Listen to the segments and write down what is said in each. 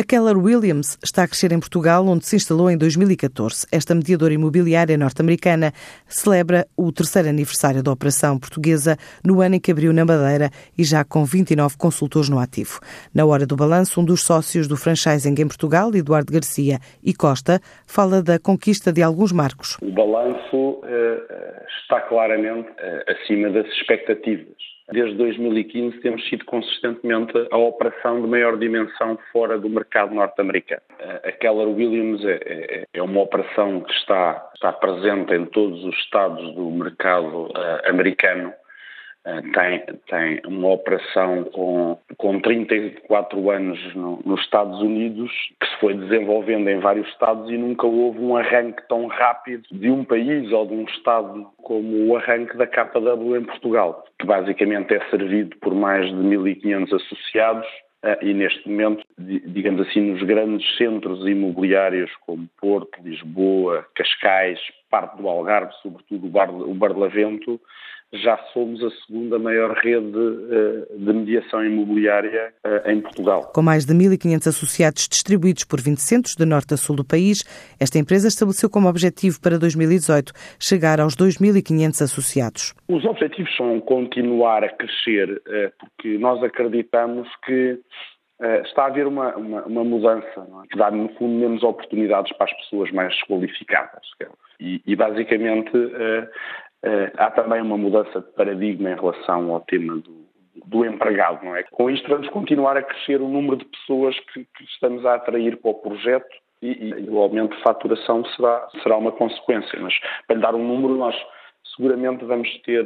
A Keller Williams está a crescer em Portugal, onde se instalou em 2014. Esta mediadora imobiliária norte-americana celebra o terceiro aniversário da operação portuguesa no ano em que abriu na Madeira e já com 29 consultores no ativo. Na hora do balanço, um dos sócios do franchising em Portugal, Eduardo Garcia e Costa, fala da conquista de alguns marcos. O balanço uh, está claramente uh, acima das expectativas. Desde 2015 temos sido consistentemente a operação de maior dimensão fora do mercado norte-americano. A Keller Williams é, é, é, uma operação que está, está presente em todos os estados do mercado uh, americano eh, tem, tem uma operação com, com 34 anos no, nos Estados Unidos, que se foi desenvolvendo em vários estados e nunca houve um arranque tão rápido de um país ou de um estado como o arranque da KW em Portugal, que basicamente é servido por mais de 1.500 associados eh, e neste momento, digamos assim, nos grandes centros imobiliários como Porto, Lisboa, Cascais, parte do Algarve, sobretudo o, Bar, o Barlavento, já somos a segunda maior rede eh, de mediação imobiliária eh, em Portugal. Com mais de 1.500 associados distribuídos por 20 centros de norte a sul do país, esta empresa estabeleceu como objetivo para 2018 chegar aos 2.500 associados. Os objetivos são continuar a crescer, eh, porque nós acreditamos que está a haver uma, uma, uma mudança é? que dá, no fundo, menos oportunidades para as pessoas mais qualificadas. E, e basicamente, Uh, há também uma mudança de paradigma em relação ao tema do, do empregado, não é? Com isto vamos continuar a crescer o número de pessoas que, que estamos a atrair para o projeto e, e, o aumento de faturação será, será uma consequência. Mas para lhe dar um número, nós seguramente vamos ter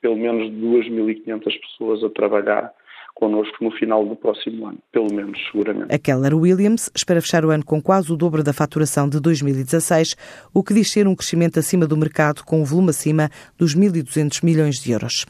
pelo menos 2.500 pessoas a trabalhar connosco no final do próximo ano, pelo menos, seguramente. A Keller Williams espera fechar o ano com quase o dobro da faturação de 2016, o que diz ser um crescimento acima do mercado com um volume acima dos 1.200 milhões de euros.